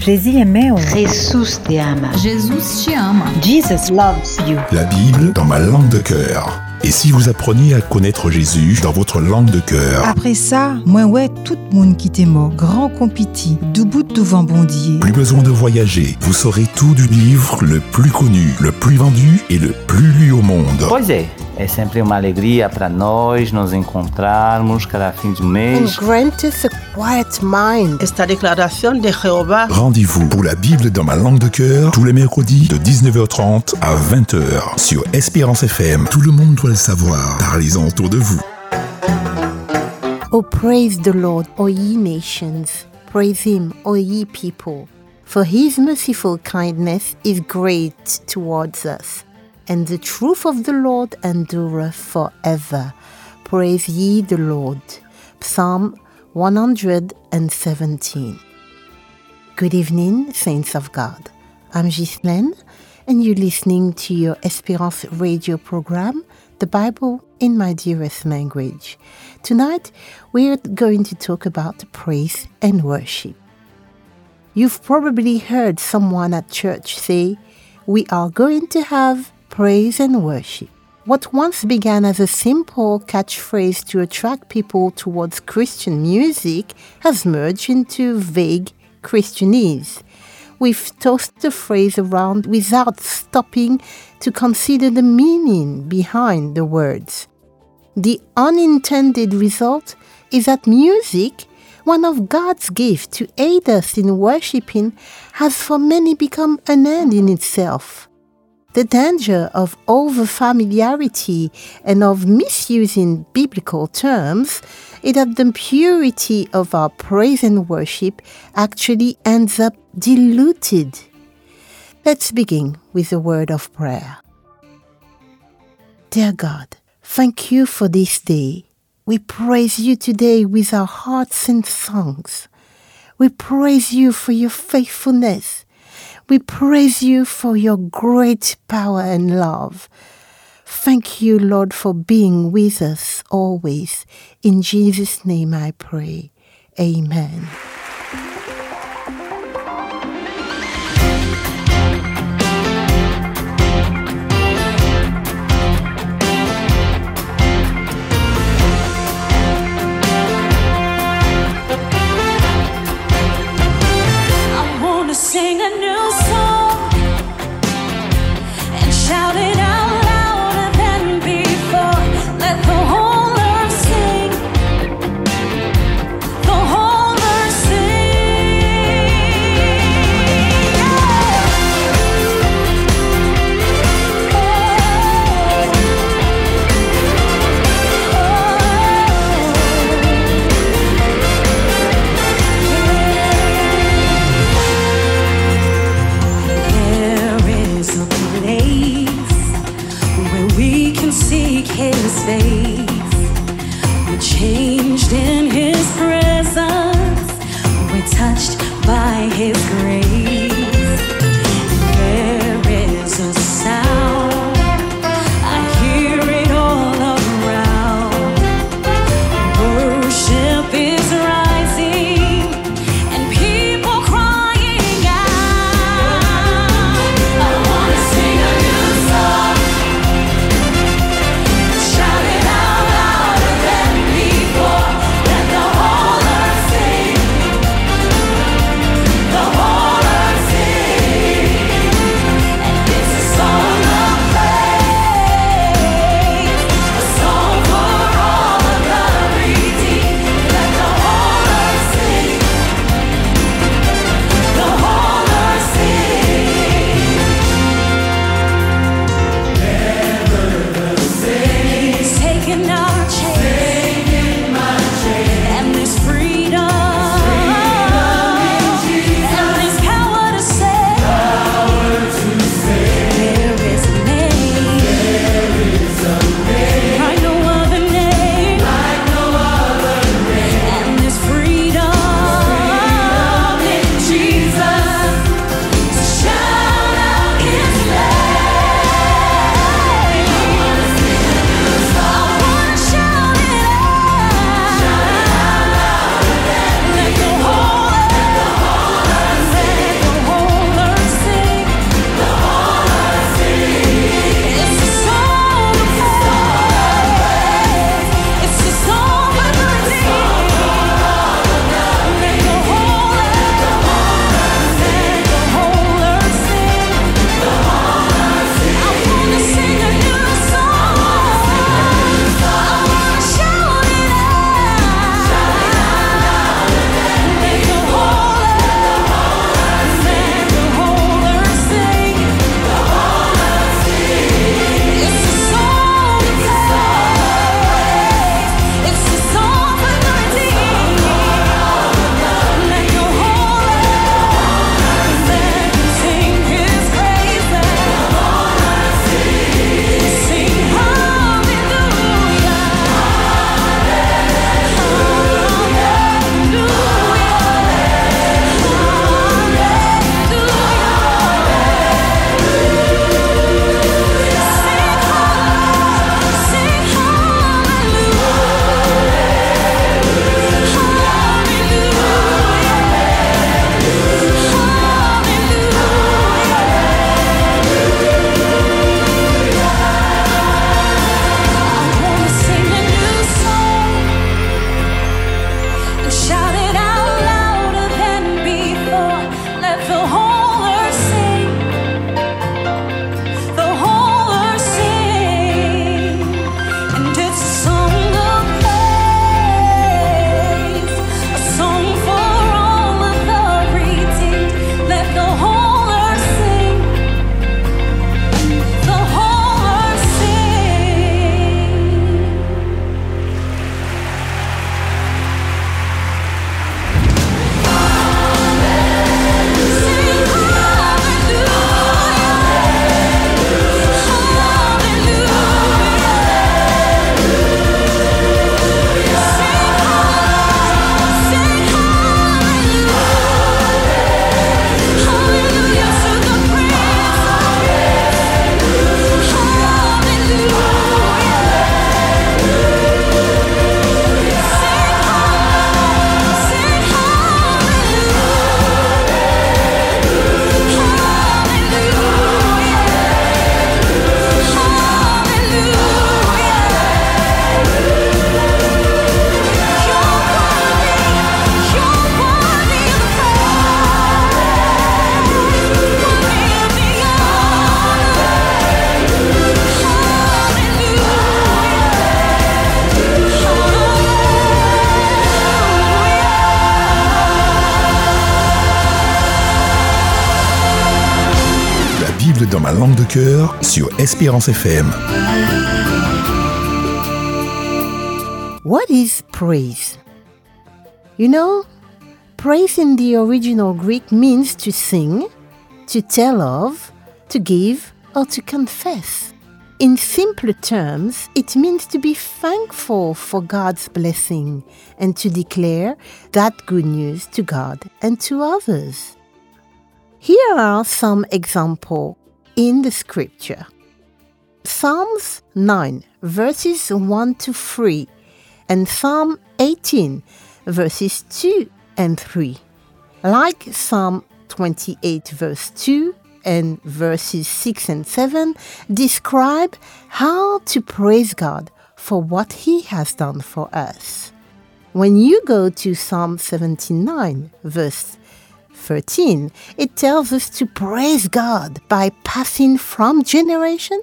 Jésus te ama. Jesus te ama. Jesus loves you. La Bible dans ma langue de cœur. Et si vous appreniez à connaître Jésus dans votre langue de cœur Après ça, moi ouais, tout le monde qui t'est mort, grand compiti, du bout de vent bondier. Plus besoin de voyager, vous saurez tout du livre le plus connu, le plus vendu et le plus lu au monde. Pois é, sempre uma alegria para nós nos encontrarmos cada fim de and mês. grant us a quiet mind. Esta declaración de Jehová Rendez-vous pour la Bible dans ma langue de cœur tous les mercredis de 19h30 à 20h sur Espérance FM. Tout le monde doit le savoir. Parlez-en autour de vous. Oh, praise the Lord, O ye nations. Praise him, O ye people. For his merciful kindness is great towards us, and the truth of the Lord endureth forever. Praise ye the Lord. Psalm 117. Good evening, saints of God. I'm Ghyslaine, and you're listening to your Espérance radio program, The Bible in My Dearest Language. Tonight, we're going to talk about praise and worship. You've probably heard someone at church say, We are going to have praise and worship. What once began as a simple catchphrase to attract people towards Christian music has merged into vague Christianese. We've tossed the phrase around without stopping to consider the meaning behind the words. The unintended result is that music, one of God's gifts to aid us in worshiping, has for many become an end in itself. The danger of over familiarity and of misusing biblical terms is that the purity of our praise and worship actually ends up diluted. Let's begin with a word of prayer. Dear God, thank you for this day. We praise you today with our hearts and songs. We praise you for your faithfulness. We praise you for your great power and love. Thank you, Lord, for being with us always. In Jesus' name I pray. Amen. Cœur sur Espérance FM. What is praise? You know, praise in the original Greek means to sing, to tell of, to give, or to confess. In simpler terms, it means to be thankful for God's blessing and to declare that good news to God and to others. Here are some examples in the scripture. Psalms 9, verses 1 to 3, and Psalm 18, verses 2 and 3. Like Psalm 28, verse 2, and verses 6 and 7 describe how to praise God for what He has done for us. When you go to Psalm 79, verse 13, it tells us to praise God by passing from generation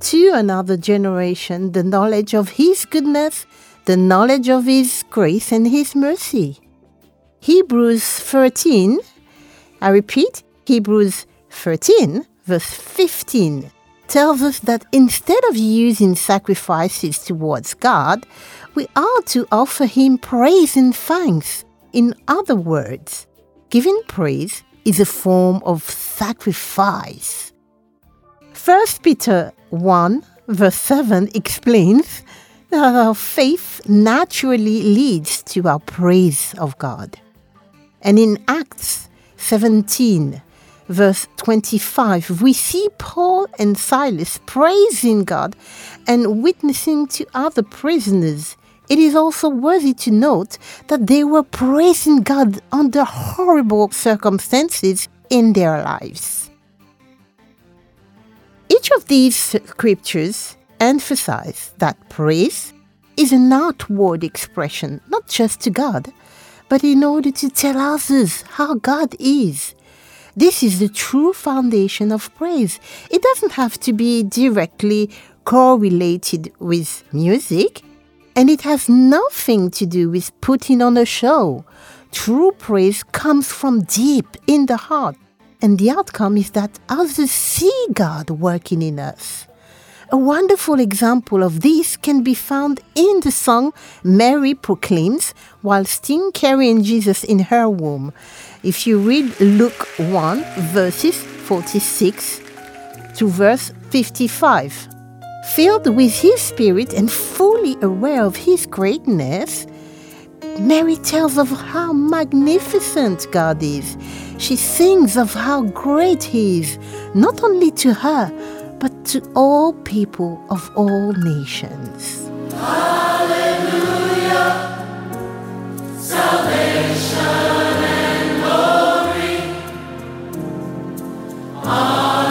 to another generation the knowledge of His goodness, the knowledge of His grace and His mercy. Hebrews 13, I repeat, Hebrews 13, verse 15, tells us that instead of using sacrifices towards God, we are to offer Him praise and thanks. In other words, giving praise is a form of sacrifice. 1 Peter 1, verse 7 explains that our faith naturally leads to our praise of God. And in Acts 17, verse 25, we see Paul and Silas praising God and witnessing to other prisoners. It is also worthy to note that they were praising God under horrible circumstances in their lives. Each of these scriptures emphasize that praise is an outward expression, not just to God, but in order to tell others how God is. This is the true foundation of praise. It doesn't have to be directly correlated with music, and it has nothing to do with putting on a show. True praise comes from deep in the heart, and the outcome is that others see God working in us. A wonderful example of this can be found in the song Mary proclaims while still carrying Jesus in her womb. If you read Luke 1, verses 46 to verse 55, filled with His Spirit and fully aware of His greatness, Mary tells of how magnificent God is. She sings of how great He is, not only to her, but to all people of all nations. He is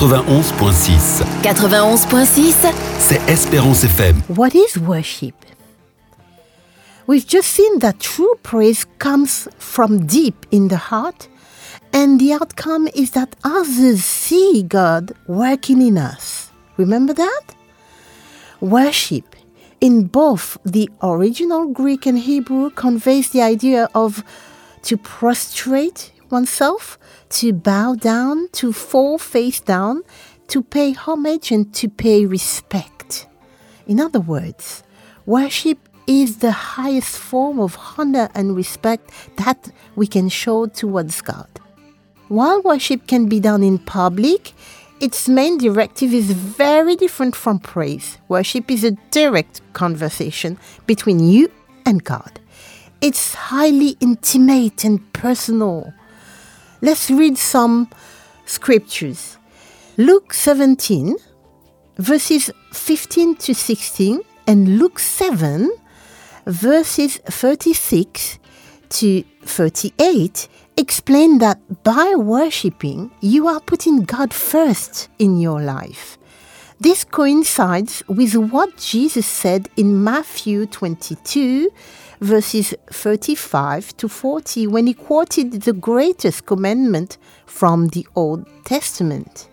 91.6. 91.6, C'est Espérance FM. What is worship? We've just seen that true praise comes from deep in the heart, and the outcome is that others see God working in us. Remember that? Worship, in both the original Greek and Hebrew, conveys the idea of to prostrate oneself, to bow down, to fall face down, to pay homage, and to pay respect. In other words, worship is the highest form of honor and respect that we can show towards God. While worship can be done in public, its main directive is very different from praise. Worship is a direct conversation between you and God. It's highly intimate and personal. Let's read some scriptures. Luke 17, verses 15 to 16, and Luke 7, verses 36 to 38 explain that by worshipping, you are putting God first in your life. This coincides with what Jesus said in Matthew 22, verses 35 to 40, when he quoted the greatest commandment from the Old Testament.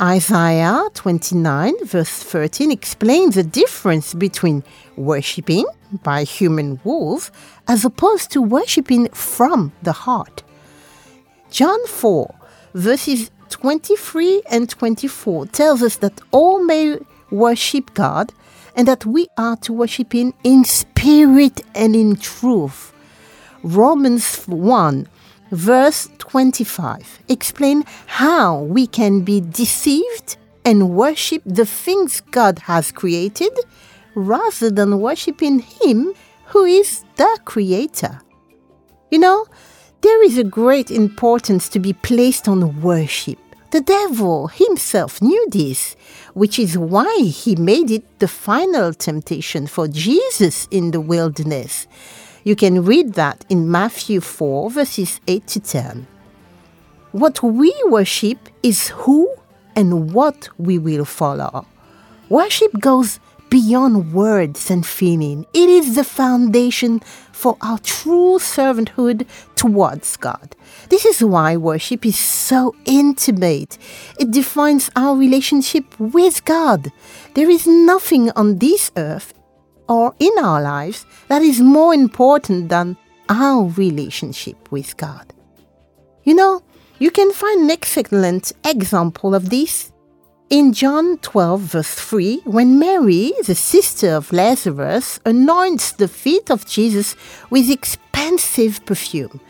Isaiah 29, verse 13, explains the difference between worshipping by human wolves as opposed to worshipping from the heart. John 4, verses 23 and 24 tells us that all may worship God and that we are to worship Him in spirit and in truth. Romans 1, verse 25 explain how we can be deceived and worship the things God has created rather than worshiping Him who is the Creator. You know, there is a great importance to be placed on worship. The devil himself knew this, which is why he made it the final temptation for Jesus in the wilderness. You can read that in Matthew 4, verses 8 to 10. What we worship is who and what we will follow. Worship goes beyond words and feeling. It is the foundation for our true servanthood towards God. This is why worship is so intimate. It defines our relationship with God. There is nothing on this earth or in our lives that is more important than our relationship with God. You know, you can find an excellent example of this in John 12, verse 3, when Mary, the sister of Lazarus, anoints the feet of Jesus with expensive perfume.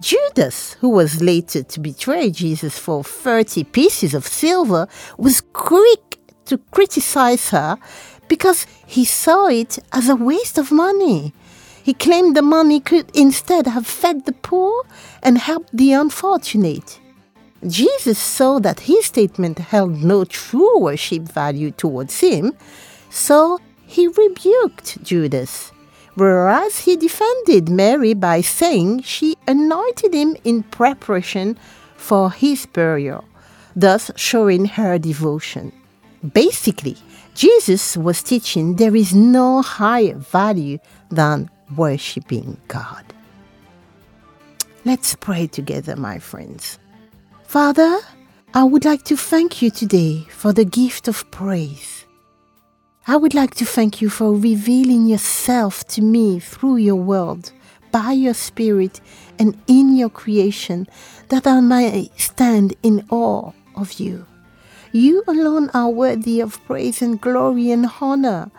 Judas, who was later to betray Jesus for 30 pieces of silver, was quick to criticize her because he saw it as a waste of money. He claimed the money could instead have fed the poor and helped the unfortunate. Jesus saw that his statement held no true worship value towards him, so he rebuked Judas, whereas he defended Mary by saying she anointed him in preparation for his burial, thus showing her devotion. Basically, Jesus was teaching there is no higher value than worshiping God. Let's pray together, my friends. Father, I would like to thank you today for the gift of praise. I would like to thank you for revealing yourself to me through your word, by your spirit, and in your creation, that I may stand in awe of you. You alone are worthy of praise and glory and honor,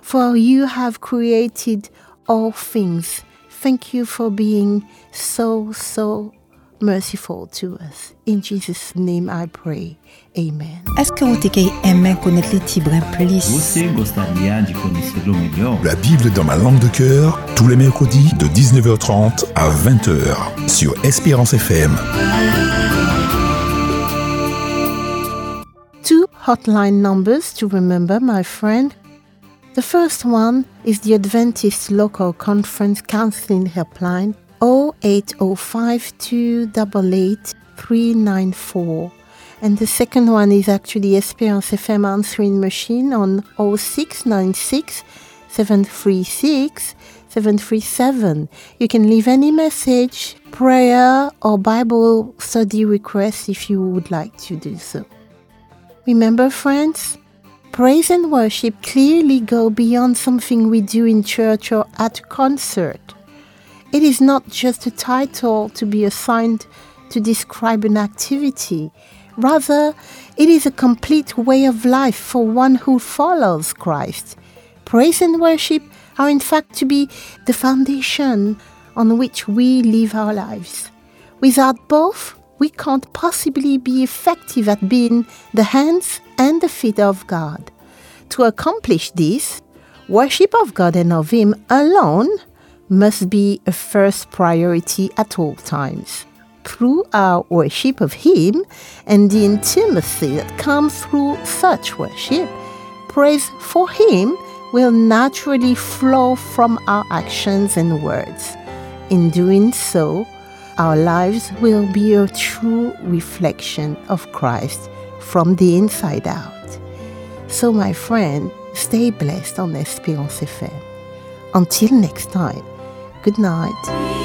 for you have created all things. Thank you for being so, so merciful to us. In Jesus' name I pray. Amen. Est-ce que vous te aimé connaître les tibres plus? Você gostaria de conhecê-lo melhor? La Bible dans ma langue de cœur, tous les mercredis de 19h30 à 20h sur Espérance FM. Two hotline numbers to remember, my friend. The first one is the Adventist Local Conference Counseling Helpline 0805 288 394. And the second one is actually Esperance FM answering machine on 0696 736 737. You can leave any message, prayer, or Bible study request if you would like to do so. Remember, friends, praise and worship clearly go beyond something we do in church or at concert. It is not just a title to be assigned to describe an activity. Rather, it is a complete way of life for one who follows Christ. Praise and worship are, in fact, to be the foundation on which we live our lives. Without both, we can't possibly be effective at being the hands and the feet of God. To accomplish this, worship of God and of Him alone must be a first priority at all times. Through our worship of Him and the intimacy that comes through such worship, praise for Him will naturally flow from our actions and words. In doing so, our lives will be a true reflection of Christ from the inside out. So, my friend, stay blessed on Espérance FM. Until next time, good night.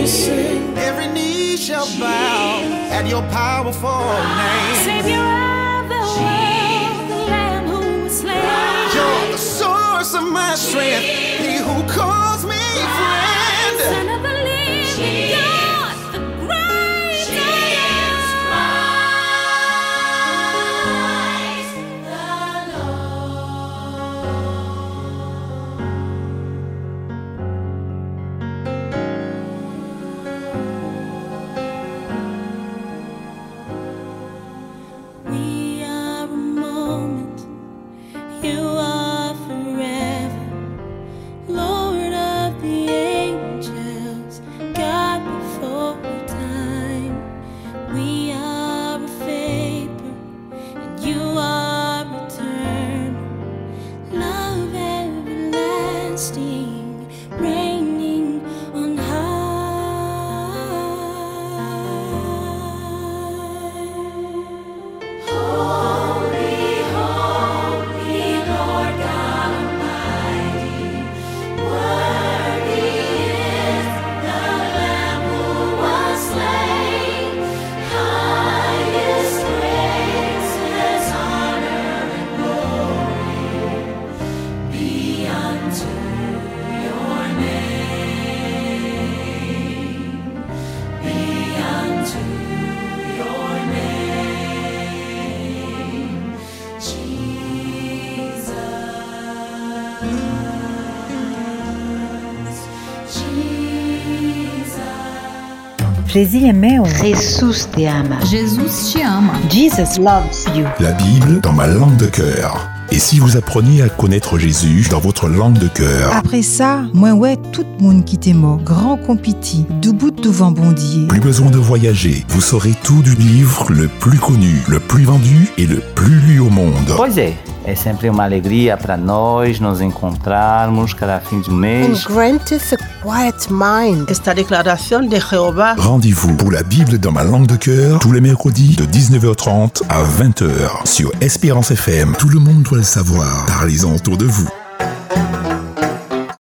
Me sing. Every knee shall bow at your powerful name. Savior of the world, the Lamb who was slain. You're the source of my strength. He who calls Jésus é meu. Jesus te ama. Jesus te ama. Jesus loves you. La Bible dans ma langue de cœur. Et si vous appreniez à connaître Jésus dans votre langue de cœur Après ça, moi ouais tout monde qui t'est mort, grand compiti, du bout de vent bondier. Plus besoin de voyager, vous saurez tout du livre le plus connu, le plus vendu et le plus lu au monde. Pois é, sempre uma alegria para nós nos encontrarmos cada fim de mês. grant us a quiet mind. Esta de Rendez-vous pour la Bible dans ma langue de cœur tous les mercredis de 19h30 à 20h sur Espérance FM. Tout le monde doit le savoir. Parlez-en autour de vous.